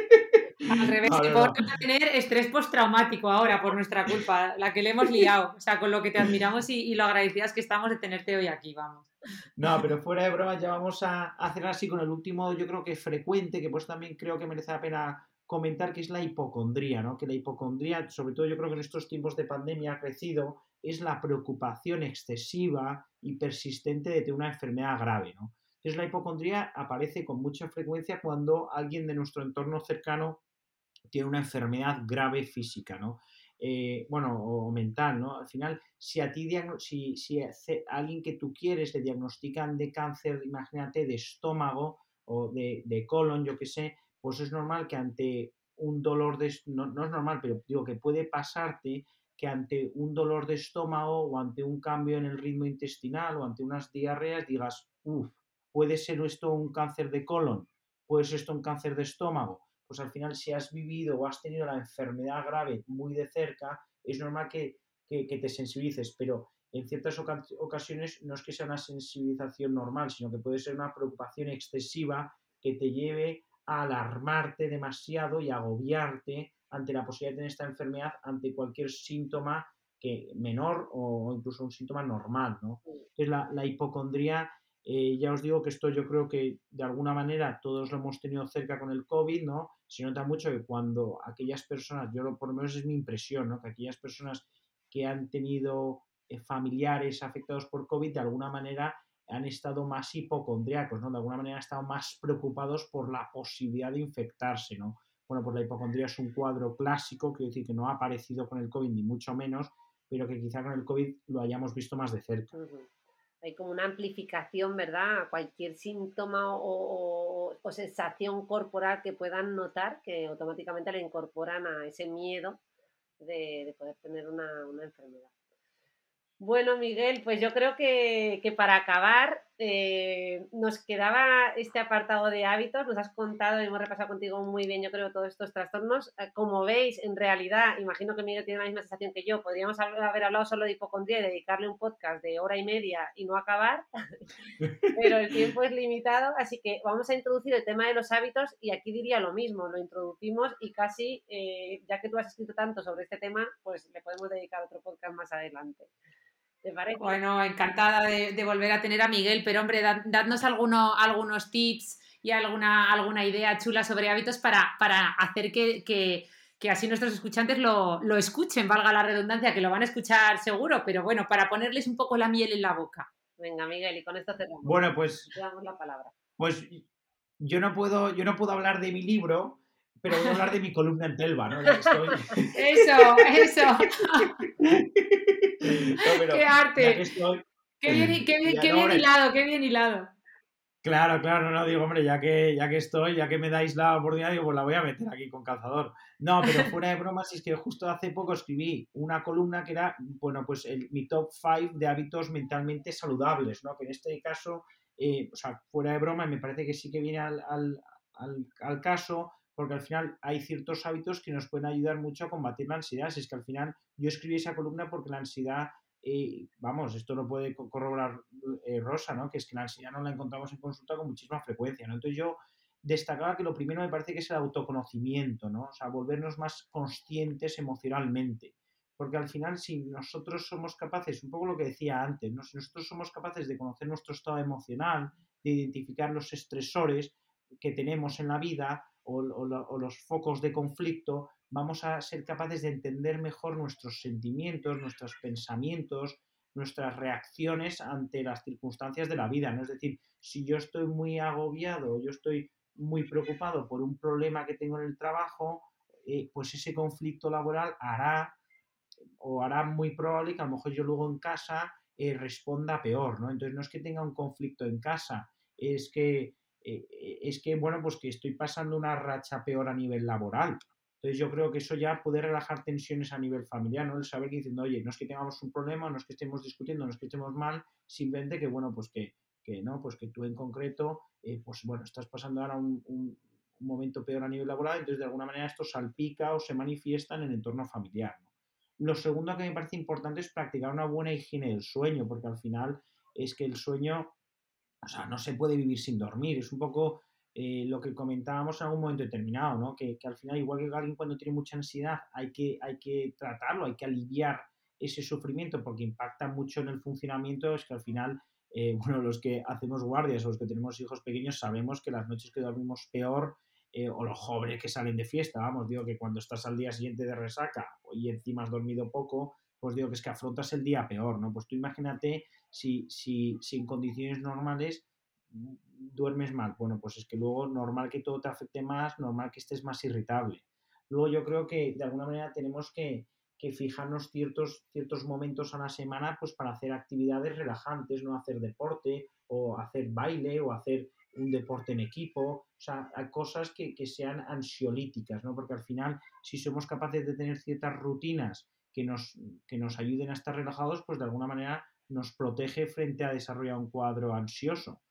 Al revés, no, no, tener estrés postraumático ahora por nuestra culpa, la que le hemos liado. O sea, con lo que te admiramos y, y, lo agradecidas que estamos de tenerte hoy aquí, vamos. No, pero fuera de broma, ya vamos a hacer así con el último, yo creo que frecuente, que pues también creo que merece la pena comentar, que es la hipocondría, ¿no? Que la hipocondría, sobre todo yo creo que en estos tiempos de pandemia ha crecido, es la preocupación excesiva y persistente de tener una enfermedad grave, ¿no? Entonces la hipocondría aparece con mucha frecuencia cuando alguien de nuestro entorno cercano tiene una enfermedad grave física, ¿no? Eh, bueno, o mental, ¿no? Al final, si a ti, si, alguien que tú quieres le diagnostican de cáncer, imagínate, de estómago o de, de colon, yo qué sé, pues es normal que ante un dolor de... No, no es normal, pero digo que puede pasarte que ante un dolor de estómago o ante un cambio en el ritmo intestinal o ante unas diarreas digas, uff, puede ser esto un cáncer de colon, puede ser esto un cáncer de estómago pues al final si has vivido o has tenido la enfermedad grave muy de cerca, es normal que, que, que te sensibilices, pero en ciertas ocasiones no es que sea una sensibilización normal, sino que puede ser una preocupación excesiva que te lleve a alarmarte demasiado y agobiarte ante la posibilidad de tener esta enfermedad, ante cualquier síntoma que menor o incluso un síntoma normal, ¿no? Entonces la, la hipocondría eh, ya os digo que esto yo creo que de alguna manera todos lo hemos tenido cerca con el COVID, ¿no? Se nota mucho que cuando aquellas personas, yo por lo menos es mi impresión, ¿no? Que aquellas personas que han tenido eh, familiares afectados por COVID de alguna manera han estado más hipocondriacos, ¿no? De alguna manera han estado más preocupados por la posibilidad de infectarse, ¿no? Bueno, pues la hipocondría es un cuadro clásico, quiero decir que no ha aparecido con el COVID ni mucho menos, pero que quizá con el COVID lo hayamos visto más de cerca. Hay como una amplificación, ¿verdad? A cualquier síntoma o, o, o, sensación corporal que puedan notar, que automáticamente le incorporan a ese miedo de, de poder tener una, una, enfermedad. Bueno, Miguel, pues yo creo que, que para acabar eh, nos quedaba este apartado de hábitos, nos has contado y hemos repasado contigo muy bien, yo creo, todos estos trastornos. Eh, como veis, en realidad, imagino que Miguel tiene la misma sensación que yo, podríamos haber hablado solo de hipocondría y dedicarle un podcast de hora y media y no acabar, pero el tiempo es limitado, así que vamos a introducir el tema de los hábitos y aquí diría lo mismo, lo introducimos y casi, eh, ya que tú has escrito tanto sobre este tema, pues le podemos dedicar otro podcast más adelante. Bueno, encantada de, de, volver a tener a Miguel, pero hombre, dad, dadnos alguno, algunos tips y alguna, alguna idea chula sobre hábitos para, para hacer que, que, que, así nuestros escuchantes lo, lo, escuchen, valga la redundancia, que lo van a escuchar seguro, pero bueno, para ponerles un poco la miel en la boca. Venga, Miguel, y con esto cerramos. Bueno, pues. Te damos la palabra. Pues yo no puedo, yo no puedo hablar de mi libro, pero voy a hablar de mi columna en Telva, ¿no? Estoy... Eso, eso. No, qué arte. Estoy, qué bien, qué bien, qué bien hilado, qué bien hilado. Claro, claro, no, digo, hombre, ya que, ya que estoy, ya que me dais la oportunidad, digo, pues la voy a meter aquí con calzador. No, pero fuera de bromas, es que justo hace poco escribí una columna que era, bueno, pues el, mi top 5 de hábitos mentalmente saludables, ¿no? Que en este caso, eh, o sea, fuera de broma, me parece que sí que viene al, al, al, al caso, porque al final hay ciertos hábitos que nos pueden ayudar mucho a combatir la ansiedad. Si es que al final yo escribí esa columna porque la ansiedad, eh, vamos, esto lo puede corroborar eh, Rosa, ¿no? Que es que la ansiedad no la encontramos en consulta con muchísima frecuencia, ¿no? Entonces yo destacaba que lo primero me parece que es el autoconocimiento, ¿no? O sea, volvernos más conscientes emocionalmente. Porque al final, si nosotros somos capaces, un poco lo que decía antes, si nosotros somos capaces de conocer nuestro estado emocional, de identificar los estresores que tenemos en la vida, o, los focos de conflicto, vamos a ser capaces de entender mejor nuestros sentimientos, nuestros pensamientos, nuestras reacciones ante las circunstancias de la vida. ¿no? Es decir, si yo estoy muy agobiado, yo estoy muy preocupado por un problema que tengo en el trabajo, eh, pues ese conflicto laboral hará o hará muy probable que a lo mejor yo luego en casa eh, responda peor, ¿no? Entonces no es que tenga un conflicto en casa, es que es que, bueno, pues que estoy pasando una racha peor a nivel laboral. Entonces yo creo que eso ya puede relajar tensiones a nivel familiar, ¿no? El saber que diciendo, oye, no es que tengamos un problema, no es que estemos discutiendo, no es que estemos mal, simplemente que, bueno, pues que, que no, pues que tú en concreto, eh, pues bueno, estás pasando ahora un, momento peor a nivel laboral, entonces de alguna manera esto salpica o se manifiesta en el entorno familiar. Lo segundo que me parece importante es practicar una buena higiene del sueño, porque al final es que el sueño, o sea, no se puede vivir sin dormir, es un poco eh, lo que comentábamos en algún momento determinado, ¿no? Que, que, al final, igual que alguien cuando tiene mucha ansiedad, hay que, hay que tratarlo, hay que aliviar ese sufrimiento porque impacta mucho en el funcionamiento, es que al final eh, bueno, los que hacemos guardias o los que tenemos hijos pequeños sabemos que las noches que dormimos peor eh, o los jóvenes que salen de fiesta, vamos, digo que cuando estás al día siguiente de resaca y encima has dormido poco, pues digo que es que afrontas el día peor, ¿no? Pues tú imagínate si, si, si en condiciones normales duermes mal, bueno, pues es que luego normal que todo te afecte más, normal que estés más irritable. Luego yo creo que de alguna manera tenemos que, que fijarnos ciertos, ciertos momentos a la semana pues para hacer actividades relajantes, no hacer deporte o hacer baile o hacer un deporte en equipo, o sea, cosas que, que, sean ansiolíticas, ¿no? Porque al final, si somos capaces de tener ciertas rutinas que nos, que nos ayuden a estar relajados, pues de alguna manera nos protege frente a desarrollar un cuadro ansioso.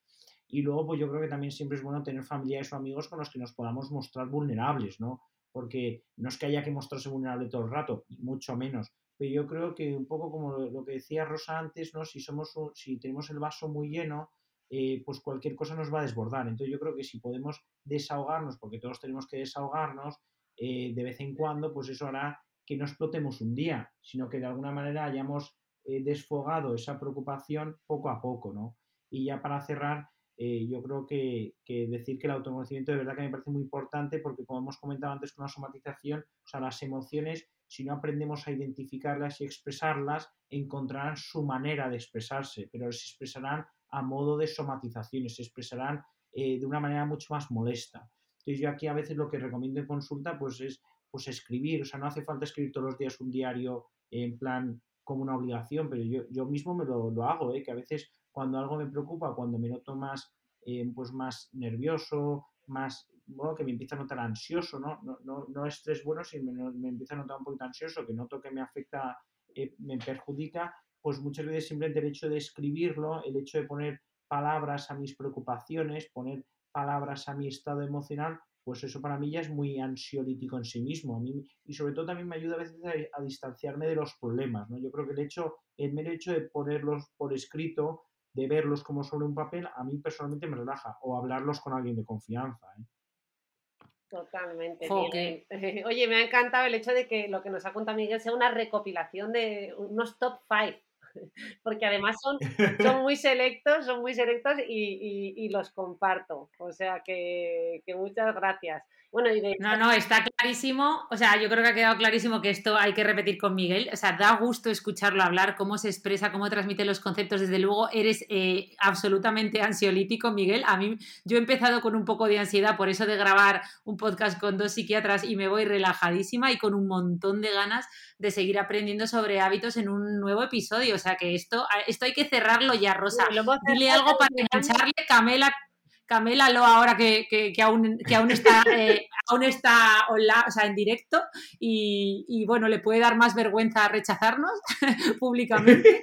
Y luego, pues yo creo que también siempre es bueno tener familiares o amigos con los que nos podamos mostrar vulnerables, ¿no? porque no es que haya que mostrarse vulnerable todo el rato, mucho menos. Pero yo creo que un poco como lo, que decía Rosa antes, ¿no? Si somos si tenemos el vaso muy lleno, eh, pues cualquier cosa nos va a desbordar. Entonces yo creo que si podemos desahogarnos, porque todos tenemos que desahogarnos eh, de vez en cuando, pues eso hará que no explotemos un día, sino que de alguna manera hayamos eh, desfogado esa preocupación poco a poco, ¿no? Y ya para cerrar, eh, yo creo que, decir que el autoconocimiento de verdad que me parece muy importante porque como hemos comentado antes con la somatización, o sea, las emociones, si no aprendemos a identificarlas y expresarlas, encontrarán su manera de expresarse, pero se expresarán a modo de somatizaciones, se expresarán eh, de una manera mucho más molesta. Entonces yo aquí a veces lo que recomiendo en consulta pues es pues escribir, o sea, no hace falta escribir todos los días un diario en plan como una obligación, pero yo, yo mismo me lo, lo hago, ¿eh? que a veces cuando algo me preocupa, cuando me noto más, eh, pues más nervioso, más, bueno, que me empieza a notar ansioso, ¿no? No, no, no estrés bueno, si me, me empieza a notar un poquito ansioso, que noto que me afecta, eh, me perjudica, pues muchas veces simplemente el hecho de escribirlo, el hecho de poner palabras a mis preocupaciones, poner palabras a mi estado emocional, pues eso para mí ya es muy ansiolítico en sí mismo. A mí, y sobre todo también me ayuda a veces a, a, distanciarme de los problemas. ¿no? Yo creo que el hecho, el mero hecho de ponerlos por escrito de verlos como sobre un papel, a mí personalmente me relaja, o hablarlos con alguien de confianza. ¿eh? Totalmente. Oye, me ha encantado el hecho de que lo que nos ha contado Miguel sea una recopilación de unos top 5 porque además son, son muy selectos, son muy selectos y, y, los comparto. O sea que, que muchas gracias. Bueno, No, no, está clarísimo. O sea, yo creo que ha quedado clarísimo que esto hay que repetir con Miguel. O sea, da gusto escucharlo hablar, cómo se expresa, cómo transmite los conceptos. Desde luego, eres eh, absolutamente ansiolítico, Miguel. A mí, yo he empezado con un poco de ansiedad por eso de grabar un podcast con dos psiquiatras y me voy relajadísima y con un montón de ganas de seguir aprendiendo sobre hábitos en un nuevo episodio. O sea, que esto, esto hay que cerrarlo ya, Rosa. Dile algo para engancharle, Camela, Camélalo ahora que, que, aún, que aún está, eh, aún está o sea, en directo y, bueno, le puede dar más vergüenza rechazarnos públicamente.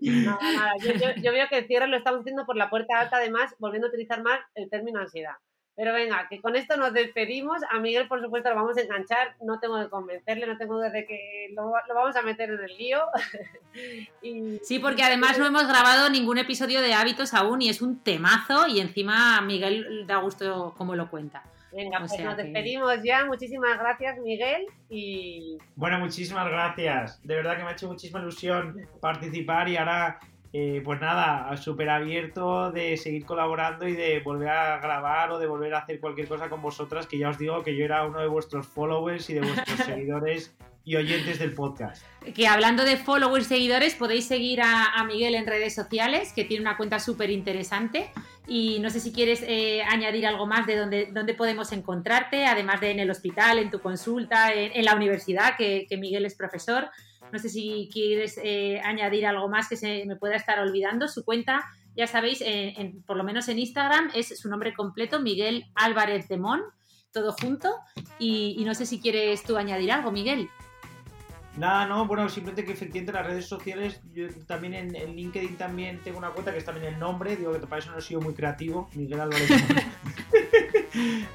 No, nada, yo, yo, veo que el cierre lo estamos haciendo por la puerta alta, además, volviendo a utilizar más el término ansiedad. Pero venga, que con esto nos despedimos. A Miguel, por supuesto, lo vamos a enganchar. No tengo que convencerle, no tengo de que lo, vamos a meter en el lío. Sí, porque además no hemos grabado ningún episodio de hábitos aún y es un temazo y encima Miguel da gusto cómo lo cuenta. Venga, pues nos despedimos ya. Muchísimas gracias, Miguel. Y... Bueno, muchísimas gracias. De verdad que me ha hecho muchísima ilusión participar y ahora eh, pues nada, súper abierto de seguir colaborando y de volver a grabar o de volver a hacer cualquier cosa con vosotras, que ya os digo que yo era uno de vuestros followers y de vuestros seguidores y oyentes del podcast. Que hablando de followers y seguidores, podéis seguir a, Miguel en redes sociales, que tiene una cuenta súper interesante. Y no sé si quieres eh, añadir algo más de dónde, dónde, podemos encontrarte, además de en el hospital, en tu consulta, en, la universidad, que Miguel es profesor. No sé si quieres eh, añadir algo más que se me pueda estar olvidando. Su cuenta, ya sabéis, por lo menos en Instagram, es su nombre completo, Miguel Álvarez de Mon, todo junto. Y, no sé si quieres tú añadir algo, Miguel. Nada, no, bueno, simplemente que efectivamente las redes sociales, yo también en, LinkedIn también tengo una cuenta que es también el nombre, digo que para eso no he sido muy creativo, Miguel Álvarez.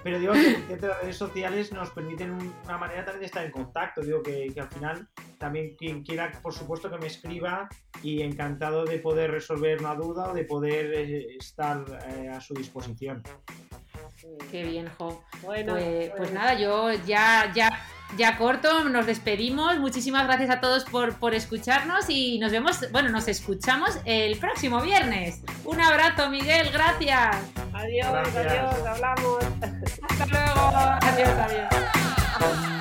Pero digo que efectivamente las redes sociales nos permiten un- una manera también de estar en contacto, digo que, que al final también quien quiera, por supuesto que me escriba y encantado de poder resolver una duda o de poder eh, estar eh, a su disposición. Qué bien, Jo. Bueno, Pues, pues nada, yo ya, ya, ya corto, nos despedimos. Muchísimas gracias a todos por, por escucharnos y nos vemos, bueno, nos escuchamos el próximo viernes. Un abrazo, Miguel, gracias. Adiós, Gracias. adiós, hablamos. Hasta luego. Adiós, adiós.